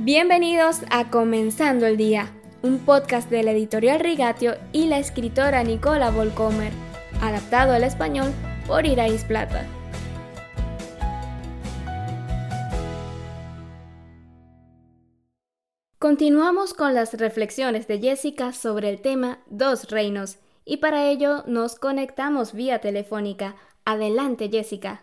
Bienvenidos a Comenzando el Día, un podcast de la editorial Rigatio y la escritora Nicola Volcomer, adaptado al español por Irais Plata. Continuamos con las reflexiones de Jessica sobre el tema Dos Reinos y para ello nos conectamos vía telefónica. Adelante Jessica.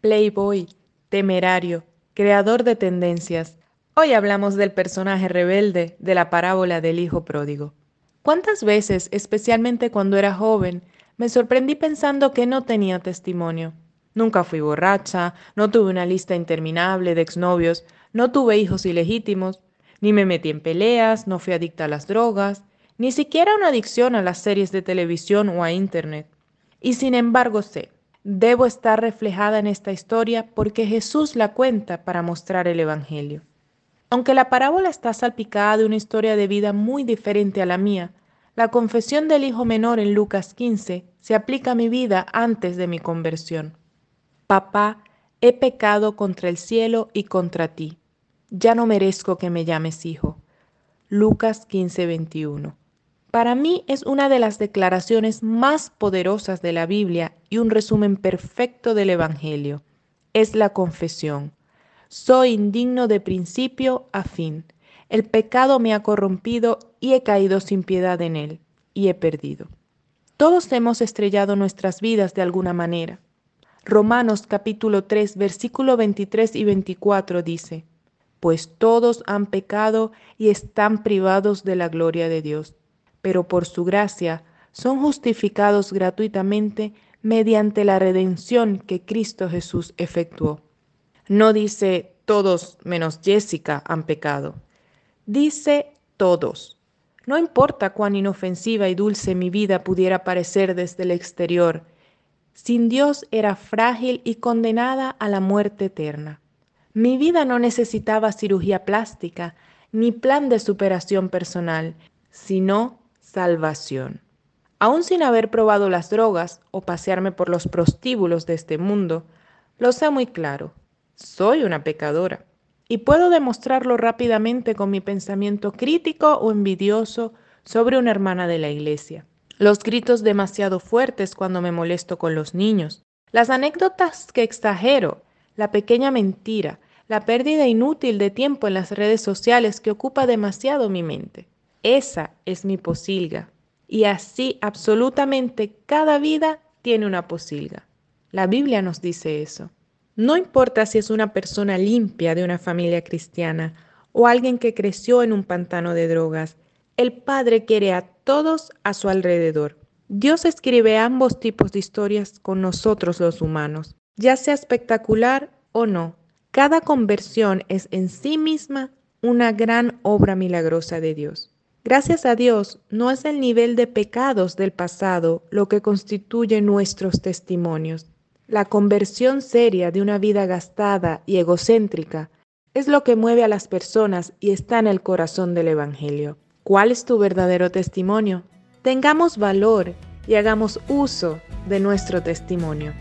Playboy, temerario, creador de tendencias. Hoy hablamos del personaje rebelde de la parábola del Hijo Pródigo. ¿Cuántas veces, especialmente cuando era joven, me sorprendí pensando que no tenía testimonio? Nunca fui borracha, no tuve una lista interminable de exnovios, no tuve hijos ilegítimos, ni me metí en peleas, no fui adicta a las drogas, ni siquiera una adicción a las series de televisión o a Internet. Y sin embargo sé, debo estar reflejada en esta historia porque Jesús la cuenta para mostrar el Evangelio. Aunque la parábola está salpicada de una historia de vida muy diferente a la mía, la confesión del hijo menor en Lucas 15 se aplica a mi vida antes de mi conversión. Papá, he pecado contra el cielo y contra ti ya no merezco que me llames hijo. Lucas 15:21. Para mí es una de las declaraciones más poderosas de la Biblia y un resumen perfecto del Evangelio. Es la confesión. Soy indigno de principio a fin. El pecado me ha corrompido y he caído sin piedad en él, y he perdido. Todos hemos estrellado nuestras vidas de alguna manera. Romanos capítulo 3, versículo 23 y 24 dice, pues todos han pecado y están privados de la gloria de Dios, pero por su gracia son justificados gratuitamente mediante la redención que Cristo Jesús efectuó. No dice todos menos Jessica han pecado, dice todos. No importa cuán inofensiva y dulce mi vida pudiera parecer desde el exterior, sin Dios era frágil y condenada a la muerte eterna. Mi vida no necesitaba cirugía plástica ni plan de superación personal, sino salvación. Aún sin haber probado las drogas o pasearme por los prostíbulos de este mundo, lo sé muy claro. Soy una pecadora y puedo demostrarlo rápidamente con mi pensamiento crítico o envidioso sobre una hermana de la iglesia. Los gritos demasiado fuertes cuando me molesto con los niños, las anécdotas que exagero, la pequeña mentira, la pérdida inútil de tiempo en las redes sociales que ocupa demasiado mi mente. Esa es mi posilga. Y así absolutamente cada vida tiene una posilga. La Biblia nos dice eso. No importa si es una persona limpia de una familia cristiana o alguien que creció en un pantano de drogas, el Padre quiere a todos a su alrededor. Dios escribe ambos tipos de historias con nosotros los humanos, ya sea espectacular o no. Cada conversión es en sí misma una gran obra milagrosa de Dios. Gracias a Dios, no es el nivel de pecados del pasado lo que constituye nuestros testimonios. La conversión seria de una vida gastada y egocéntrica es lo que mueve a las personas y está en el corazón del Evangelio. ¿Cuál es tu verdadero testimonio? Tengamos valor y hagamos uso de nuestro testimonio.